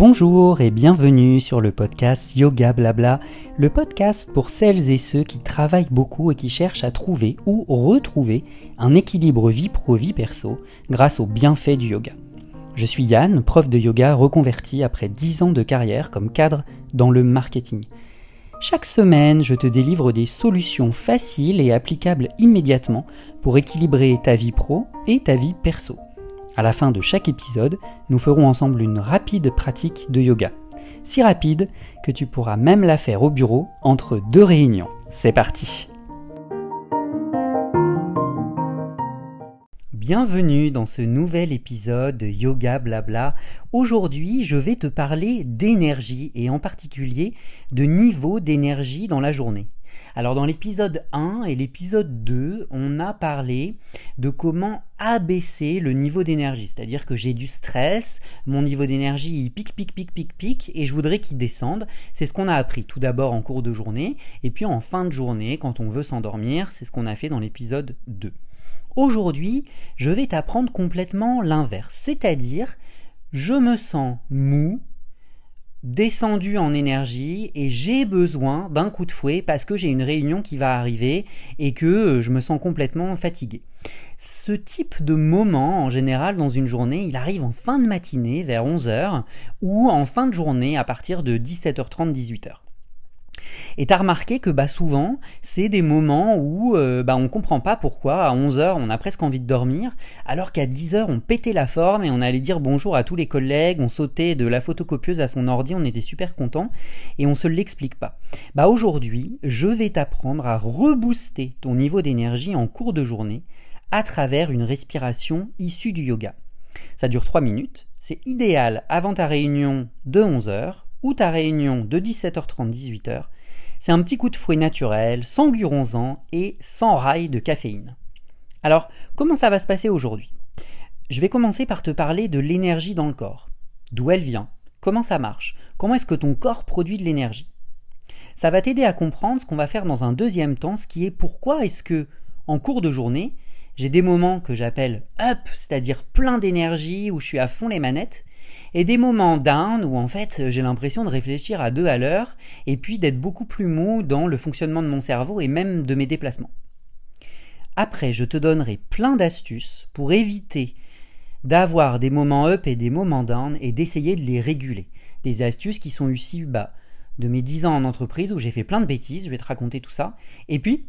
Bonjour et bienvenue sur le podcast Yoga Blabla, le podcast pour celles et ceux qui travaillent beaucoup et qui cherchent à trouver ou retrouver un équilibre vie pro-vie perso grâce aux bienfaits du yoga. Je suis Yann, prof de yoga reconverti après 10 ans de carrière comme cadre dans le marketing. Chaque semaine, je te délivre des solutions faciles et applicables immédiatement pour équilibrer ta vie pro et ta vie perso. À la fin de chaque épisode, nous ferons ensemble une rapide pratique de yoga. Si rapide que tu pourras même la faire au bureau entre deux réunions. C'est parti Bienvenue dans ce nouvel épisode de Yoga Blabla. Aujourd'hui, je vais te parler d'énergie et en particulier de niveau d'énergie dans la journée. Alors dans l'épisode 1 et l'épisode 2, on a parlé de comment abaisser le niveau d'énergie. C'est-à-dire que j'ai du stress, mon niveau d'énergie il pique, pique, pique, pique, pique, et je voudrais qu'il descende. C'est ce qu'on a appris tout d'abord en cours de journée, et puis en fin de journée, quand on veut s'endormir, c'est ce qu'on a fait dans l'épisode 2. Aujourd'hui, je vais t'apprendre complètement l'inverse. C'est-à-dire, je me sens mou, descendu en énergie et j'ai besoin d'un coup de fouet parce que j'ai une réunion qui va arriver et que euh, je me sens complètement fatigué. Ce type de moment, en général, dans une journée, il arrive en fin de matinée, vers 11h, ou en fin de journée, à partir de 17h30, 18h. Et tu as remarqué que bah, souvent, c'est des moments où euh, bah, on ne comprend pas pourquoi à 11h on a presque envie de dormir, alors qu'à 10h on pétait la forme et on allait dire bonjour à tous les collègues, on sautait de la photocopieuse à son ordi, on était super content et on se l'explique pas. Bah aujourd'hui, je vais t'apprendre à rebooster ton niveau d'énergie en cours de journée à travers une respiration issue du yoga. Ça dure 3 minutes, c'est idéal avant ta réunion de 11h ou ta réunion de 17h30 18h c'est un petit coup de fouet naturel, sans guronzan et sans rail de caféine. Alors, comment ça va se passer aujourd'hui? Je vais commencer par te parler de l'énergie dans le corps. D'où elle vient? Comment ça marche? Comment est-ce que ton corps produit de l'énergie? Ça va t'aider à comprendre ce qu'on va faire dans un deuxième temps, ce qui est pourquoi est-ce que, en cours de journée, j'ai des moments que j'appelle up, c'est-à-dire plein d'énergie, où je suis à fond les manettes, et des moments down où en fait j'ai l'impression de réfléchir à deux à l'heure et puis d'être beaucoup plus mou dans le fonctionnement de mon cerveau et même de mes déplacements. Après, je te donnerai plein d'astuces pour éviter d'avoir des moments up et des moments down et d'essayer de les réguler. Des astuces qui sont issues bah, de mes 10 ans en entreprise où j'ai fait plein de bêtises, je vais te raconter tout ça. Et puis,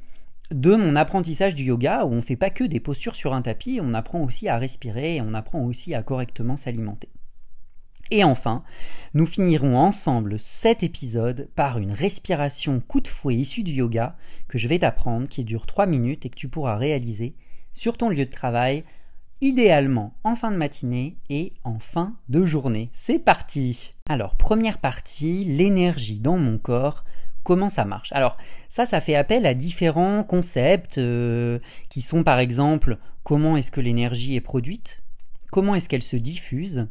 de mon apprentissage du yoga où on ne fait pas que des postures sur un tapis, on apprend aussi à respirer et on apprend aussi à correctement s'alimenter. Et enfin, nous finirons ensemble cet épisode par une respiration coup de fouet issue du yoga que je vais t'apprendre qui dure 3 minutes et que tu pourras réaliser sur ton lieu de travail, idéalement en fin de matinée et en fin de journée. C'est parti Alors, première partie, l'énergie dans mon corps. Comment ça marche? Alors ça, ça fait appel à différents concepts euh, qui sont par exemple comment est-ce que l'énergie est produite, comment est-ce qu'elle se diffuse,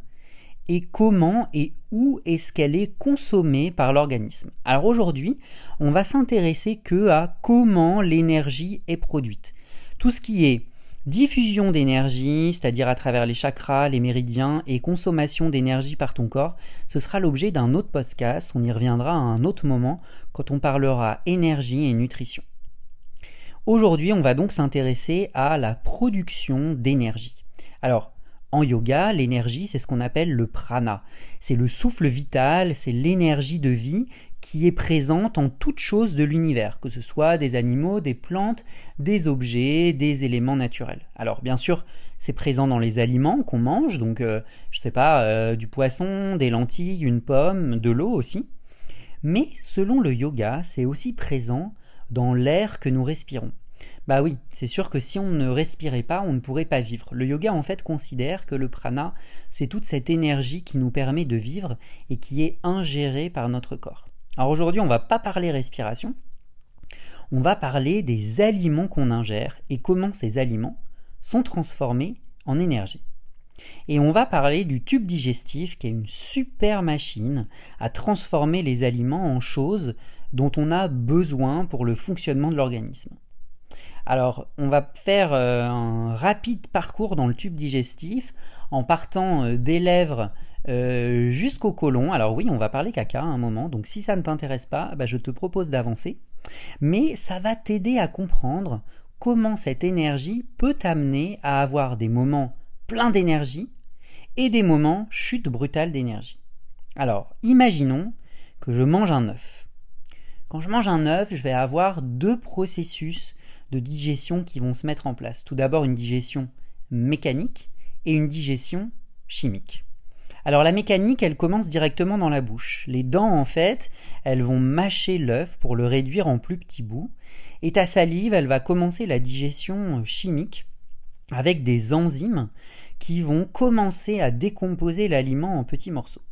et comment et où est-ce qu'elle est consommée par l'organisme. Alors aujourd'hui, on va s'intéresser que à comment l'énergie est produite. Tout ce qui est diffusion d'énergie, c'est-à-dire à travers les chakras, les méridiens et consommation d'énergie par ton corps, ce sera l'objet d'un autre podcast, on y reviendra à un autre moment quand on parlera énergie et nutrition. Aujourd'hui, on va donc s'intéresser à la production d'énergie. Alors, en yoga, l'énergie, c'est ce qu'on appelle le prana. C'est le souffle vital, c'est l'énergie de vie qui est présente en toutes choses de l'univers, que ce soit des animaux, des plantes, des objets, des éléments naturels. Alors bien sûr, c'est présent dans les aliments qu'on mange, donc je euh, je sais pas, euh, du poisson, des lentilles, une pomme, de l'eau aussi. Mais selon le yoga, c'est aussi présent dans l'air que nous respirons. Bah oui, c'est sûr que si on ne respirait pas, on ne pourrait pas vivre. Le yoga en fait considère que le prana, c'est toute cette énergie qui nous permet de vivre et qui est ingérée par notre corps. Alors aujourd'hui, on va pas parler respiration, on va parler des aliments qu'on ingère et comment ces aliments sont transformés en énergie. Et on va parler du tube digestif qui est une super machine à transformer les aliments en choses dont on a besoin pour le fonctionnement de l'organisme. Alors, on va faire euh, un rapide parcours dans le tube digestif en partant euh, des lèvres euh, jusqu'au côlon. Alors oui, on va parler caca à un moment, donc si ça ne t'intéresse pas, bah, je te propose d'avancer. Mais ça va t'aider à comprendre comment cette énergie peut t'amener à avoir des moments pleins d'énergie et des moments chute brutale d'énergie. Alors, imaginons que je mange un œuf. Quand je mange un œuf, je vais avoir deux processus de digestion qui vont se mettre en place. Tout d'abord une digestion mécanique et une digestion chimique. Alors la mécanique, elle commence directement dans la bouche. Les dents, en fait, elles vont mâcher l'œuf pour le réduire en plus petits bouts. Et ta salive, elle va commencer la digestion chimique avec des enzymes qui vont commencer à décomposer l'aliment en petits morceaux.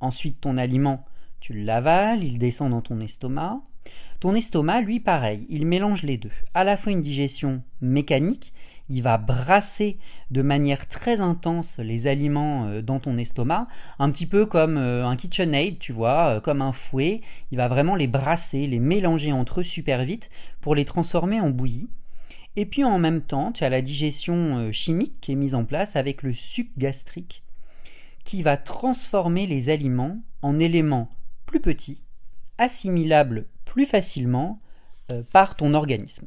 Ensuite, ton aliment, tu l'avales, il descend dans ton estomac. Ton estomac, lui, pareil, il mélange les deux. À la fois une digestion mécanique, il va brasser de manière très intense les aliments euh, dans ton estomac, un petit peu comme euh, un KitchenAid, tu vois, euh, comme un fouet. Il va vraiment les brasser, les mélanger entre eux super vite pour les transformer en bouillie. Et puis en même temps, tu as la digestion chimique qui est mise en place avec le suc gastrique qui va transformer les aliments en éléments plus petits, assimilables plus facilement par ton organisme.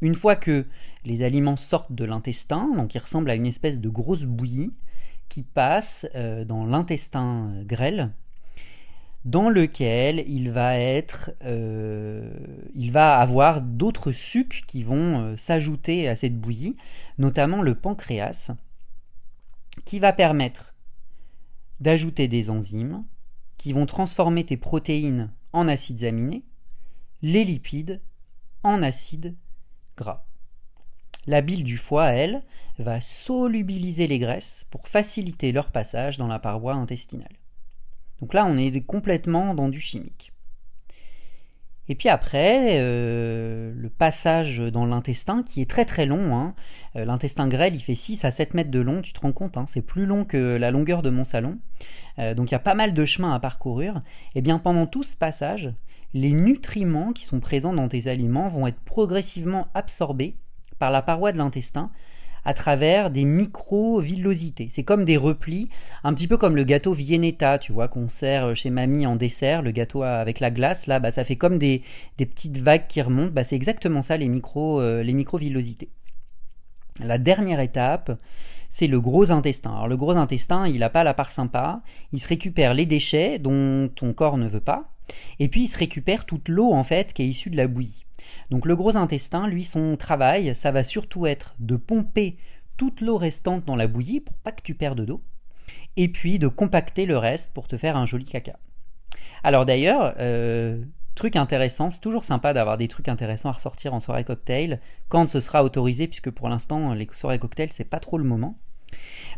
Une fois que les aliments sortent de l'intestin, donc ils ressemblent à une espèce de grosse bouillie qui passe euh, dans l'intestin euh, grêle, dans lequel il va être, euh, il va avoir d'autres sucs qui vont s'ajouter à cette bouillie, notamment le pancréas, qui va permettre d'ajouter des enzymes qui vont transformer tes protéines en acides aminés, les lipides en acides gras. La bile du foie, elle, va solubiliser les graisses pour faciliter leur passage dans la paroi intestinale. Donc là, on est complètement dans du chimique. Et puis après, euh, le passage dans l'intestin qui est très très long. Hein. Euh, l'intestin grêle, il fait 6 à 7 mètres de long, tu te rends compte, hein. c'est plus long que la longueur de mon salon. Euh, donc il y a pas mal de chemin à parcourir. Et bien pendant tout ce passage, les nutriments qui sont présents dans tes aliments vont être progressivement absorbés par la paroi de l'intestin à travers des micro-villosités. C'est comme des replis, un petit peu comme le gâteau Viennetta, tu vois, qu'on sert chez mamie en dessert, le gâteau avec la glace, là, bah, ça fait comme des, petites vagues qui remontent. Bah, c'est exactement ça, euh, les micro-villosités. La dernière étape, c'est le gros intestin. Alors le gros intestin, il n'a pas la part sympa, il se récupère les déchets dont ton corps ne veut pas, et puis il se récupère toute l'eau en fait qui est issue de la bouillie. Donc le gros intestin, lui, son travail, ça va surtout être de pomper toute l'eau restante dans la bouillie pour pas que tu perdes d'eau, et puis de compacter le reste pour te faire un joli caca. Alors d'ailleurs, euh, truc intéressant, c'est toujours sympa d'avoir des trucs intéressants à ressortir en soirée cocktail quand ce sera autorisé, puisque pour l'instant les soirées cocktail c'est pas trop le moment.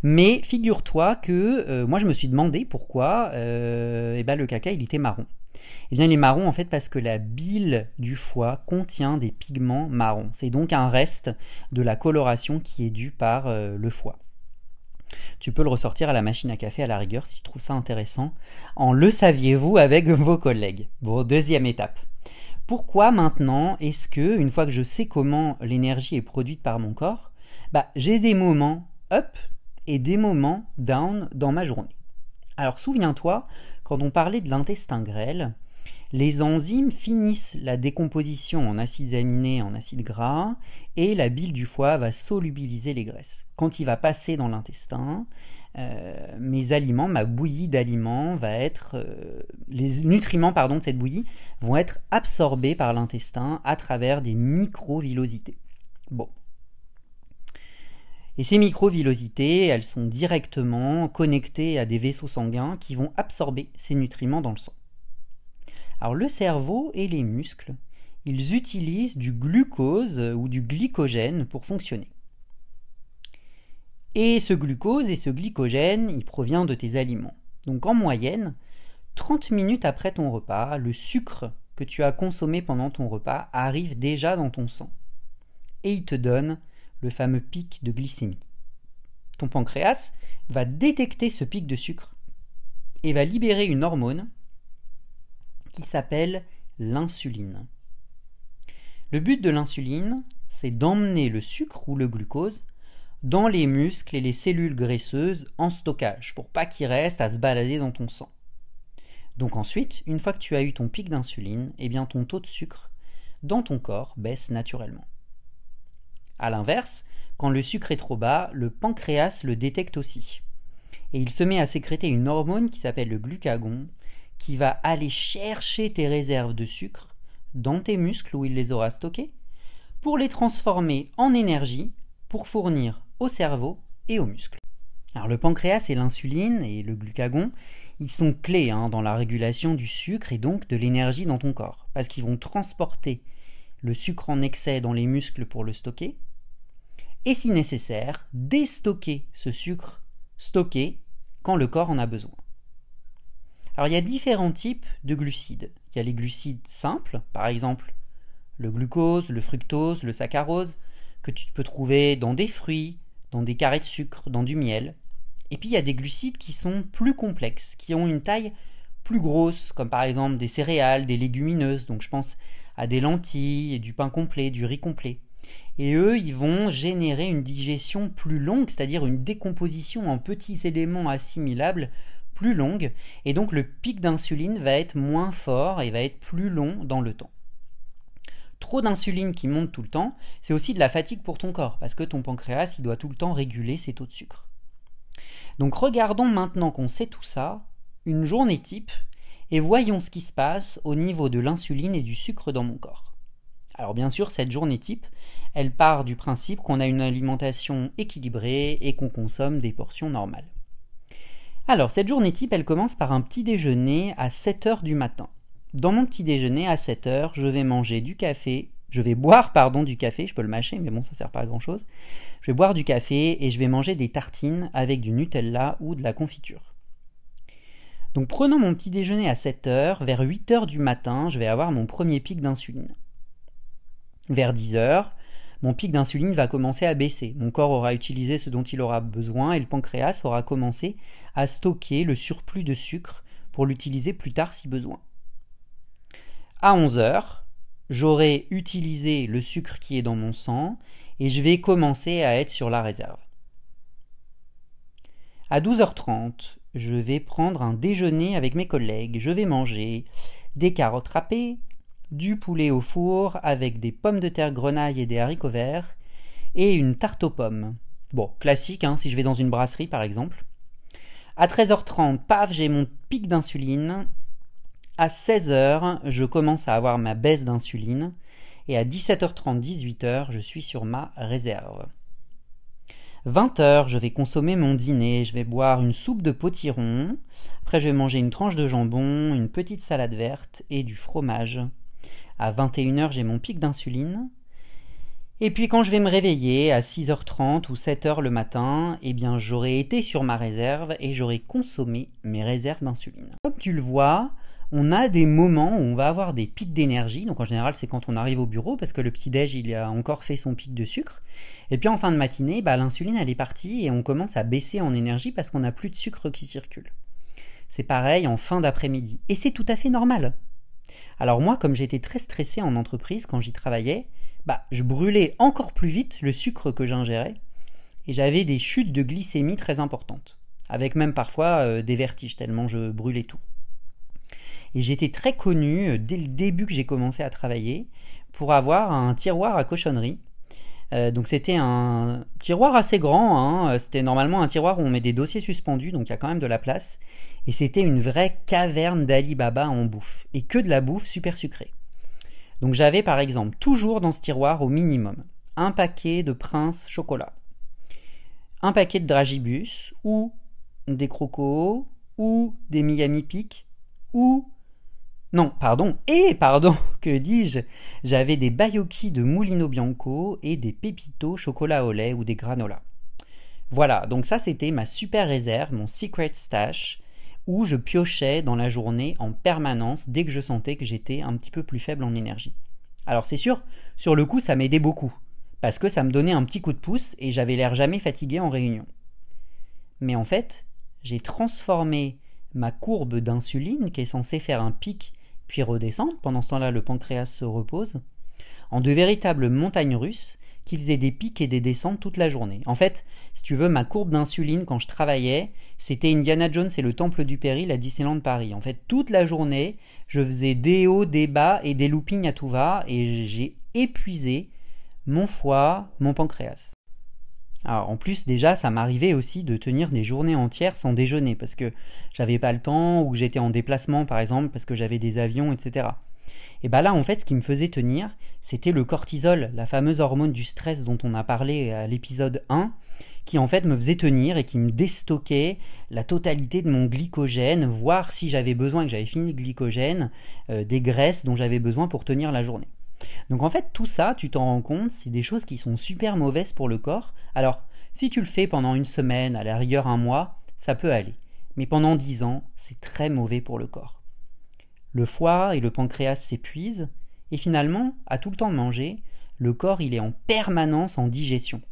Mais figure-toi que euh, moi je me suis demandé pourquoi euh, eh ben, le caca il était marron. Eh bien, il est marron en fait parce que la bile du foie contient des pigments marrons. C'est donc un reste de la coloration qui est due par euh, le foie. Tu peux le ressortir à la machine à café à la rigueur si tu trouves ça intéressant. En le saviez-vous avec vos collègues? Bon, deuxième étape. Pourquoi maintenant est-ce que, une fois que je sais comment l'énergie est produite par mon corps, bah, j'ai des moments up et des moments down dans ma journée Alors souviens-toi, quand on parlait de l'intestin grêle, les enzymes finissent la décomposition en acides aminés en acides gras et la bile du foie va solubiliser les graisses. Quand il va passer dans l'intestin, euh, mes aliments, ma bouillie d'aliments va être, euh, les nutriments pardon de cette bouillie vont être absorbés par l'intestin à travers des microvillosités. Bon, et ces microvillosités, elles sont directement connectées à des vaisseaux sanguins qui vont absorber ces nutriments dans le sang. Alors le cerveau et les muscles, ils utilisent du glucose ou du glycogène pour fonctionner. Et ce glucose et ce glycogène, il provient de tes aliments. Donc en moyenne, 30 minutes après ton repas, le sucre que tu as consommé pendant ton repas arrive déjà dans ton sang. Et il te donne le fameux pic de glycémie. Ton pancréas va détecter ce pic de sucre et va libérer une hormone qui s'appelle l'insuline. Le but de l'insuline, c'est d'emmener le sucre ou le glucose dans les muscles et les cellules graisseuses en stockage pour pas qu'ils restent à se balader dans ton sang. Donc ensuite, une fois que tu as eu ton pic d'insuline, eh bien ton taux de sucre dans ton corps baisse naturellement. A l'inverse, quand le sucre est trop bas, le pancréas le détecte aussi. Et il se met à sécréter une hormone qui s'appelle le glucagon, qui va aller chercher tes réserves de sucre dans tes muscles où il les aura stockées, pour les transformer en énergie pour fournir au cerveau et aux muscles. Alors le pancréas et l'insuline et le glucagon, ils sont clés hein, dans la régulation du sucre et donc de l'énergie dans ton corps, parce qu'ils vont transporter le sucre en excès dans les muscles pour le stocker, et si nécessaire, déstocker ce sucre stocké quand le corps en a besoin. Alors il y a différents types de glucides. Il y a les glucides simples, par exemple le glucose, le fructose, le saccharose, que tu peux trouver dans des fruits, dans des carrés de sucre, dans du miel. Et puis il y a des glucides qui sont plus complexes, qui ont une taille plus grosse, comme par exemple des céréales, des légumineuses. Donc je pense à des lentilles, du pain complet, du riz complet. Et eux, ils vont générer une digestion plus longue, c'est-à-dire une décomposition en petits éléments assimilables plus longue. Et donc le pic d'insuline va être moins fort et va être plus long dans le temps. Trop d'insuline qui monte tout le temps, c'est aussi de la fatigue pour ton corps, parce que ton pancréas, il doit tout le temps réguler ses taux de sucre. Donc regardons maintenant qu'on sait tout ça, une journée type, et voyons ce qui se passe au niveau de l'insuline et du sucre dans mon corps. Alors bien sûr, cette journée type, elle part du principe qu'on a une alimentation équilibrée et qu'on consomme des portions normales. Alors cette journée type, elle commence par un petit déjeuner à 7 heures du matin. Dans mon petit déjeuner à 7 heures, je vais manger du café, je vais boire pardon du café, je peux le mâcher mais bon ça sert pas à grand chose. Je vais boire du café et je vais manger des tartines avec du Nutella ou de la confiture. Donc prenons mon petit déjeuner à 7 heures, vers 8 heures du matin, je vais avoir mon premier pic d'insuline. Vers 10 heures, mon pic d'insuline va commencer à baisser. Mon corps aura utilisé ce dont il aura besoin et le pancréas aura commencé à stocker le surplus de sucre pour l'utiliser plus tard si besoin. À 11 heures, j'aurai utilisé le sucre qui est dans mon sang et je vais commencer à être sur la réserve. À 12h30, je vais prendre un déjeuner avec mes collègues. Je vais manger des carottes râpées, du poulet au four avec des pommes de terre grenaille et des haricots verts, et une tarte aux pommes. Bon, classique, hein, si je vais dans une brasserie par exemple. À 13h30, paf, j'ai mon pic d'insuline. À 16h, je commence à avoir ma baisse d'insuline. Et à 17h30, 18h, je suis sur ma réserve. 20h, je vais consommer mon dîner, je vais boire une soupe de potiron, après je vais manger une tranche de jambon, une petite salade verte et du fromage. À 21h, j'ai mon pic d'insuline. Et puis quand je vais me réveiller à 6h30 ou 7h le matin, eh bien j'aurai été sur ma réserve et j'aurai consommé mes réserves d'insuline. Comme tu le vois, on a des moments où on va avoir des pics d'énergie. Donc en général, c'est quand on arrive au bureau parce que le petit-déj, il a encore fait son pic de sucre. Et puis en fin de matinée, bah, l'insuline, elle est partie et on commence à baisser en énergie parce qu'on n'a plus de sucre qui circule. C'est pareil en fin d'après-midi. Et c'est tout à fait normal. Alors moi, comme j'étais très stressé en entreprise quand j'y travaillais, bah, je brûlais encore plus vite le sucre que j'ingérais et j'avais des chutes de glycémie très importantes, avec même parfois euh, des vertiges tellement je brûlais tout. Et j'étais très connu euh, dès le début que j'ai commencé à travailler pour avoir un tiroir à cochonnerie. Euh, donc c'était un tiroir assez grand, hein. c'était normalement un tiroir où on met des dossiers suspendus, donc il y a quand même de la place. Et c'était une vraie caverne d'Alibaba en bouffe, et que de la bouffe super sucrée. Donc j'avais par exemple toujours dans ce tiroir au minimum un paquet de Prince chocolat, un paquet de Dragibus, ou des crocos, ou des Miami Peak, ou non, pardon, et pardon, que dis-je? J'avais des Bayoki de Moulino Bianco et des Pépito chocolat au lait ou des granola. Voilà, donc ça c'était ma super réserve, mon secret stash, où je piochais dans la journée en permanence dès que je sentais que j'étais un petit peu plus faible en énergie. Alors c'est sûr, sur le coup ça m'aidait beaucoup, parce que ça me donnait un petit coup de pouce et j'avais l'air jamais fatigué en réunion. Mais en fait, j'ai transformé ma courbe d'insuline, qui est censée faire un pic puis redescendre, pendant ce temps-là le pancréas se repose, en de véritables montagnes russes qui faisait des pics et des descentes toute la journée. En fait, si tu veux, ma courbe d'insuline quand je travaillais, c'était Indiana Jones et le Temple du Péril à Disneyland Paris. En fait, toute la journée, je faisais des hauts, des bas et des loopings à tout va et j'ai épuisé mon foie, mon pancréas. Alors, en plus, déjà, ça m'arrivait aussi de tenir des journées entières sans déjeuner parce que j'avais pas le temps ou que j'étais en déplacement, par exemple, parce que j'avais des avions, etc. Et bien là, en fait, ce qui me faisait tenir, c'était le cortisol, la fameuse hormone du stress dont on a parlé à l'épisode 1, qui en fait me faisait tenir et qui me déstockait la totalité de mon glycogène, voir si j'avais besoin, que j'avais fini le glycogène, euh, des graisses dont j'avais besoin pour tenir la journée. Donc en fait, tout ça, tu t'en rends compte, c'est des choses qui sont super mauvaises pour le corps. Alors, si tu le fais pendant une semaine, à la rigueur un mois, ça peut aller. Mais pendant dix ans, c'est très mauvais pour le corps le foie et le pancréas s'épuisent, et finalement, à tout le temps de manger, le corps il est en permanence en digestion.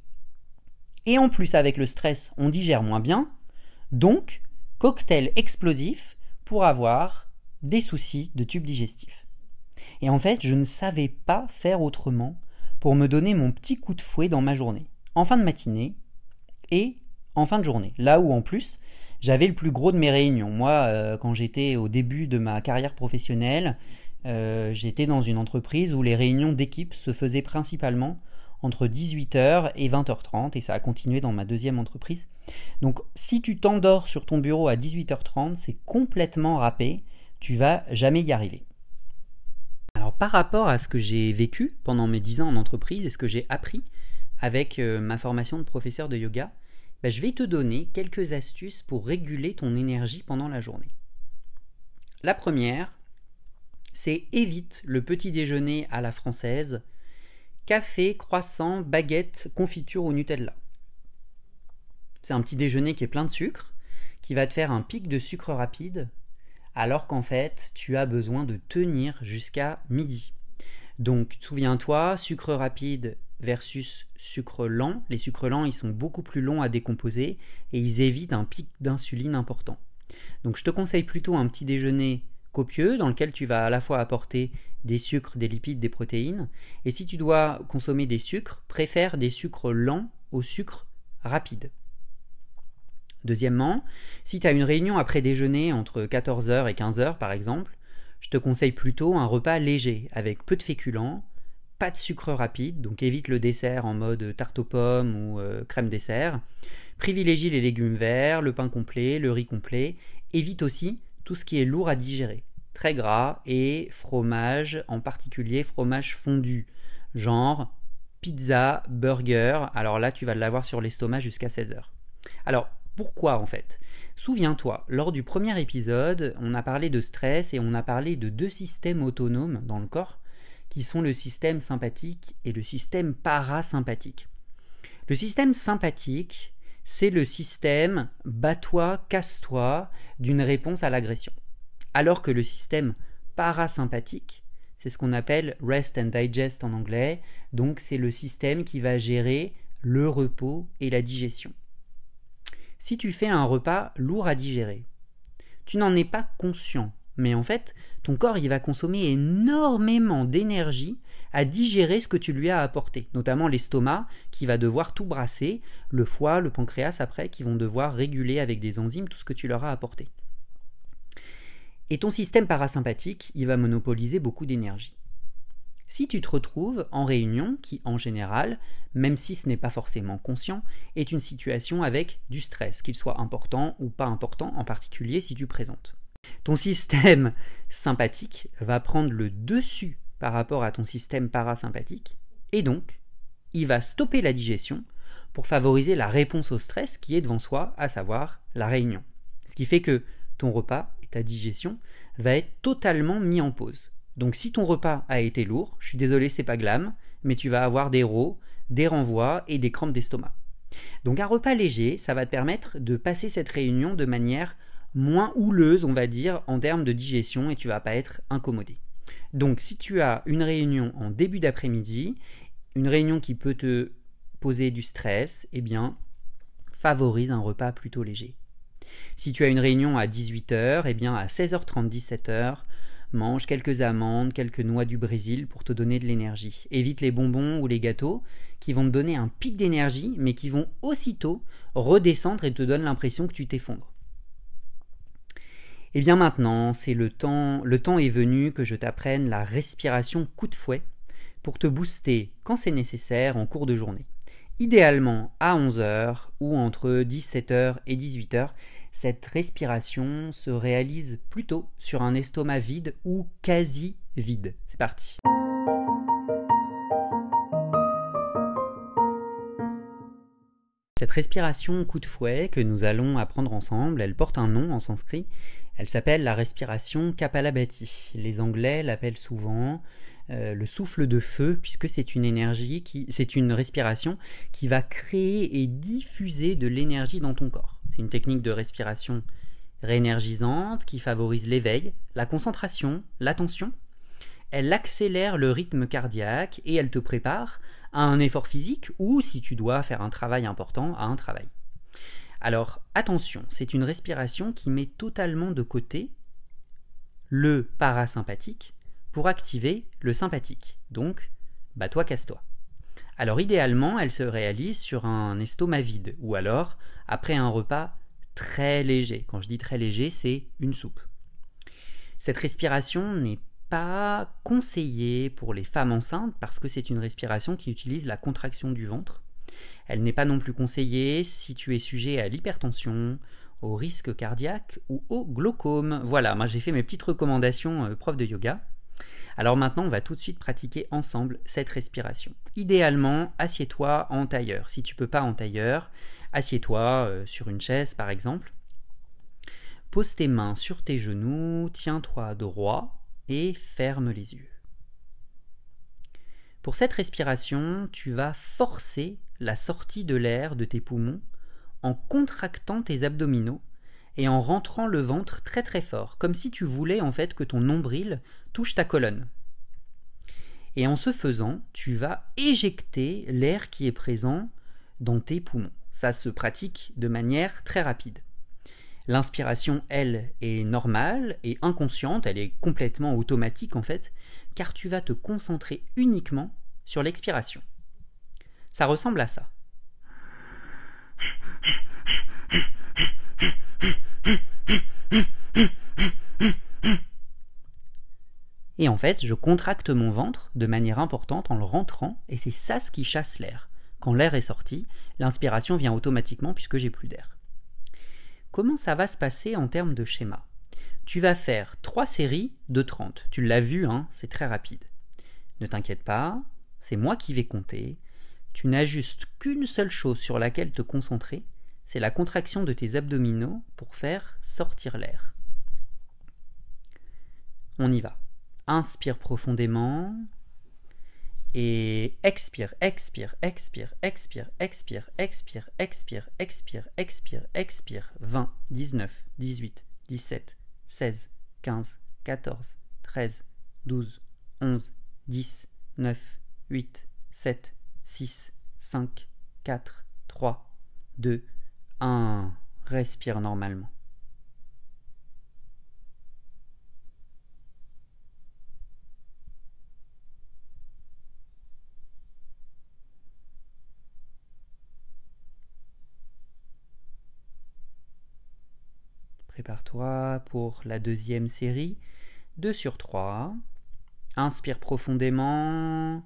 Et en plus avec le stress, on digère moins bien, donc cocktail explosif pour avoir des soucis de tube digestif. Et en fait, je ne savais pas faire autrement pour me donner mon petit coup de fouet dans ma journée, en fin de matinée et en fin de journée. Là où en plus, j'avais le plus gros de mes réunions. Moi, euh, quand j'étais au début de ma carrière professionnelle, euh, j'étais dans une entreprise où les réunions d'équipe se faisaient principalement entre 18h et 20h30 et ça a continué dans ma deuxième entreprise. Donc si tu t'endors sur ton bureau à 18h30, c'est complètement râpé, tu vas jamais y arriver. Alors par rapport à ce que j'ai vécu pendant mes 10 ans en entreprise et ce que j'ai appris avec euh, ma formation de professeur de yoga, bah, je vais te donner quelques astuces pour réguler ton énergie pendant la journée. La première, c'est évite le petit déjeuner à la française, café, croissant, baguette, confiture ou Nutella. C'est un petit déjeuner qui est plein de sucre, qui va te faire un pic de sucre rapide, alors qu'en fait, tu as besoin de tenir jusqu'à midi. Donc, souviens-toi, sucre rapide versus sucre lent. Les sucres lents, ils sont beaucoup plus longs à décomposer et ils évitent un pic d'insuline important. Donc je te conseille plutôt un petit déjeuner copieux dans lequel tu vas à la fois apporter des sucres, des lipides, des protéines. Et si tu dois consommer des sucres, préfère des sucres lents aux sucres rapides. Deuxièmement, si tu as une réunion après déjeuner entre 14h et 15h par exemple, je te conseille plutôt un repas léger avec peu de féculents, pas de sucre rapide, donc évite le dessert en mode tarte aux pommes ou euh, crème dessert. Privilégie les légumes verts, le pain complet, le riz complet. Évite aussi tout ce qui est lourd à digérer, très gras et fromage, en particulier fromage fondu, genre pizza, burger. Alors là, tu vas l'avoir sur l'estomac jusqu'à 16h. Alors, pourquoi en fait? Souviens-toi, lors du premier épisode, on a parlé de stress et on a parlé de deux systèmes autonomes dans le corps qui sont le système sympathique et le système parasympathique. Le système sympathique, c'est le système bats-toi, casse-toi d'une réponse à l'agression. Alors que le système parasympathique, c'est ce qu'on appelle rest and digest en anglais, donc c'est le système qui va gérer le repos et la digestion. Si tu fais un repas lourd à digérer, tu n'en es pas conscient mais en fait, ton corps va consommer énormément d'énergie à digérer ce que tu lui as apporté, notamment l'estomac qui va devoir tout brasser, le foie, le pancréas après qui vont devoir réguler avec des enzymes tout ce que tu leur as apporté. Et ton système parasympathique, il va monopoliser beaucoup d'énergie. Si tu te retrouves en réunion, qui en général, même si ce n'est pas forcément conscient, est une situation avec du stress, qu'il soit important ou pas important, en particulier si tu présentes ton système sympathique va prendre le dessus par rapport à ton système parasympathique et donc il va stopper la digestion pour favoriser la réponse au stress qui est devant soi, à savoir la réunion. Ce qui fait que ton repas et ta digestion va être totalement mis en pause. Donc si ton repas a été lourd, je suis désolé, c'est pas glam, mais tu vas avoir des rots, des renvois et des crampes d'estomac. Donc un repas léger, ça va te permettre de passer cette réunion de manière moins houleuse, on va dire, en termes de digestion et tu vas pas être incommodé. Donc si tu as une réunion en début d'après-midi, une réunion qui peut te poser du stress, eh bien, favorise un repas plutôt léger. Si tu as une réunion à 18h, eh bien à 16h30, 17h, mange quelques amandes, quelques noix du Brésil pour te donner de l'énergie. Évite les bonbons ou les gâteaux qui vont te donner un pic d'énergie, mais qui vont aussitôt redescendre et te donnent l'impression que tu t'effondres. Et eh bien maintenant, c'est le temps, le temps est venu que je t'apprenne la respiration coup de fouet pour te booster quand c'est nécessaire en cours de journée. Idéalement à 11h ou entre 17h et 18h, cette respiration se réalise plutôt sur un estomac vide ou quasi vide. C'est parti. Cette respiration coup de fouet que nous allons apprendre ensemble, elle porte un nom en sanskrit. Elle s'appelle la respiration Kapalabhati. Les Anglais l'appellent souvent euh, le souffle de feu, puisque c'est une énergie qui, c'est une respiration qui va créer et diffuser de l'énergie dans ton corps. C'est une technique de respiration réénergisante qui favorise l'éveil, la concentration, l'attention. Elle accélère le rythme cardiaque et elle te prépare à un effort physique ou, si tu dois faire un travail important, à un travail. Alors attention, c'est une respiration qui met totalement de côté le parasympathique pour activer le sympathique. Donc, bah toi casse-toi. Alors idéalement, elle se réalise sur un estomac vide ou alors après un repas très léger. Quand je dis très léger, c'est une soupe. Cette respiration n'est pas conseillée pour les femmes enceintes parce que c'est une respiration qui utilise la contraction du ventre. Elle n'est pas non plus conseillée si tu es sujet à l'hypertension, au risque cardiaque ou au glaucome. Voilà, moi j'ai fait mes petites recommandations euh, prof de yoga. Alors maintenant, on va tout de suite pratiquer ensemble cette respiration. Idéalement, assieds-toi en tailleur. Si tu peux pas en tailleur, assieds-toi euh, sur une chaise par exemple. Pose tes mains sur tes genoux, tiens-toi droit et ferme les yeux. Pour cette respiration, tu vas forcer la sortie de l'air de tes poumons en contractant tes abdominaux et en rentrant le ventre très très fort, comme si tu voulais en fait que ton nombril touche ta colonne. Et en ce faisant, tu vas éjecter l'air qui est présent dans tes poumons. Ça se pratique de manière très rapide. L'inspiration, elle, est normale et inconsciente, elle est complètement automatique en fait, car tu vas te concentrer uniquement sur l'expiration. Ça ressemble à ça. Et en fait, je contracte mon ventre de manière importante en le rentrant, et c'est ça ce qui chasse l'air. Quand l'air est sorti, l'inspiration vient automatiquement puisque j'ai plus d'air. Comment ça va se passer en termes de schéma? Tu vas faire trois séries de 30. Tu l'as vu, hein, c'est très rapide. Ne t'inquiète pas, c'est moi qui vais compter. Tu n'ajustes qu'une seule chose sur laquelle te concentrer, c'est la contraction de tes abdominaux pour faire sortir l'air. On y va. Inspire profondément et expire, expire, expire, expire, expire, expire, expire, expire, expire, expire. 20, 19, 18, 17, 16, 15, 14, 13, 12, 11, 10, 9, 8, 7, 6, 5, 4, 3, 2, 1. Respire normalement. Prépare-toi pour la deuxième série. 2 sur 3. Inspire profondément.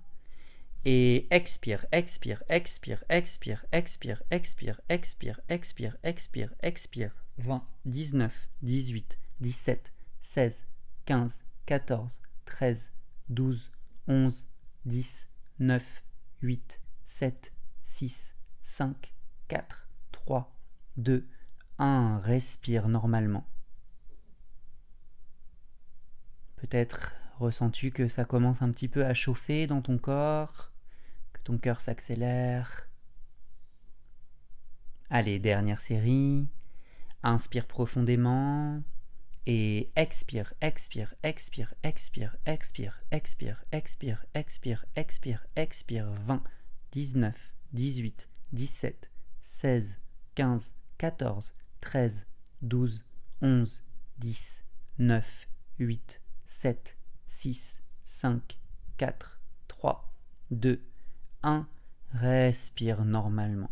Et expire, expire, expire, expire, expire, expire, expire, expire, expire, expire. 20, 19, 18, 17, 16, 15, 14, 13, 12, 11, 10, 9, 8, 7, 6, 5, 4, 3, 2, 1. Respire normalement. Peut-être ressens-tu que ça commence un petit peu à chauffer dans ton corps? Ton cœur s'accélère. Allez, dernière série. Inspire profondément et expire, expire, expire, expire, expire, expire, expire, expire, expire, expire. 20, 19, 18, 17, 16, 15, 14, 13, 12, 11, 10, 9, 8, 7, 6, 5, 4, 3, 2, 1. Respire normalement.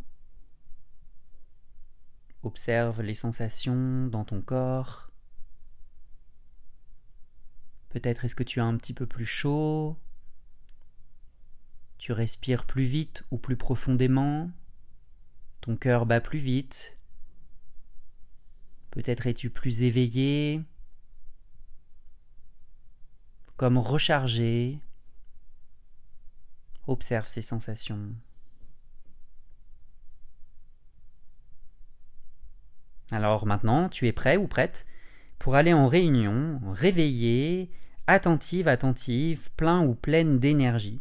Observe les sensations dans ton corps. Peut-être est-ce que tu as un petit peu plus chaud Tu respires plus vite ou plus profondément Ton cœur bat plus vite Peut-être es-tu plus éveillé Comme rechargé Observe ces sensations. Alors maintenant, tu es prêt ou prête pour aller en réunion, réveillé, attentive, attentive, plein ou pleine d'énergie.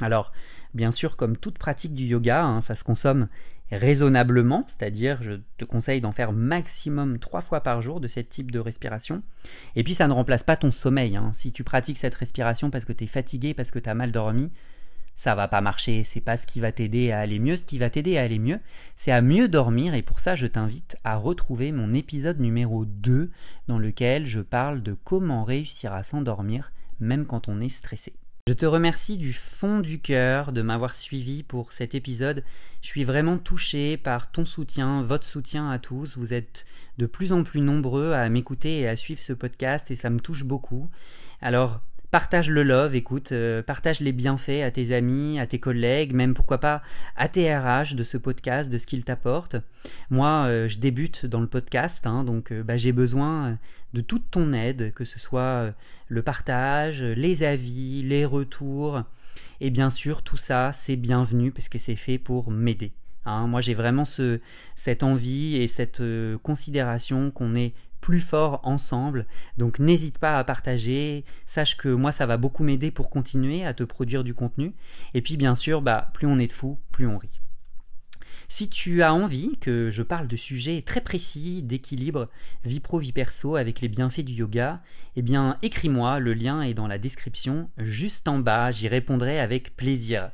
Alors, bien sûr, comme toute pratique du yoga, hein, ça se consomme raisonnablement, c'est-à-dire je te conseille d'en faire maximum trois fois par jour de ce type de respiration. Et puis ça ne remplace pas ton sommeil. Hein. Si tu pratiques cette respiration parce que tu es fatigué, parce que tu as mal dormi, ça va pas marcher, c'est pas ce qui va t'aider à aller mieux. Ce qui va t'aider à aller mieux, c'est à mieux dormir et pour ça, je t'invite à retrouver mon épisode numéro 2 dans lequel je parle de comment réussir à s'endormir même quand on est stressé. Je te remercie du fond du cœur de m'avoir suivi pour cet épisode. Je suis vraiment touché par ton soutien, votre soutien à tous. Vous êtes de plus en plus nombreux à m'écouter et à suivre ce podcast et ça me touche beaucoup. Alors, Partage le love, écoute, euh, partage les bienfaits à tes amis, à tes collègues, même pourquoi pas à tes RH de ce podcast, de ce qu'il t'apporte. Moi, euh, je débute dans le podcast, hein, donc euh, bah, j'ai besoin de toute ton aide, que ce soit le partage, les avis, les retours. Et bien sûr, tout ça, c'est bienvenu parce que c'est fait pour m'aider. Hein. moi, j'ai vraiment ce, cette envie et cette considération qu'on est plus fort ensemble. Donc n'hésite pas à partager. Sache que moi, ça va beaucoup m'aider pour continuer à te produire du contenu. Et puis bien sûr, bah, plus on est de fous, plus on rit. Si tu as envie que je parle de sujets très précis d'équilibre vie pro vie perso avec les bienfaits du yoga, eh bien écris-moi, le lien est dans la description juste en bas, j'y répondrai avec plaisir.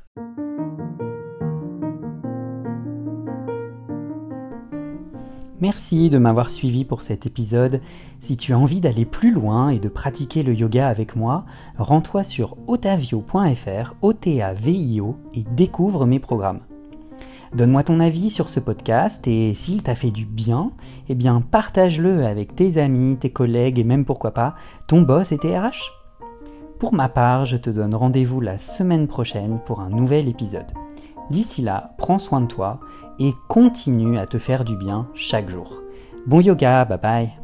Merci de m'avoir suivi pour cet épisode. Si tu as envie d'aller plus loin et de pratiquer le yoga avec moi, rends-toi sur otavio.fr, O-T-A-V-I-O, et découvre mes programmes. Donne-moi ton avis sur ce podcast et s'il t'a fait du bien, eh bien partage-le avec tes amis, tes collègues et même pourquoi pas ton boss et tes RH. Pour ma part, je te donne rendez-vous la semaine prochaine pour un nouvel épisode. D'ici là, prends soin de toi et continue à te faire du bien chaque jour. Bon yoga, bye bye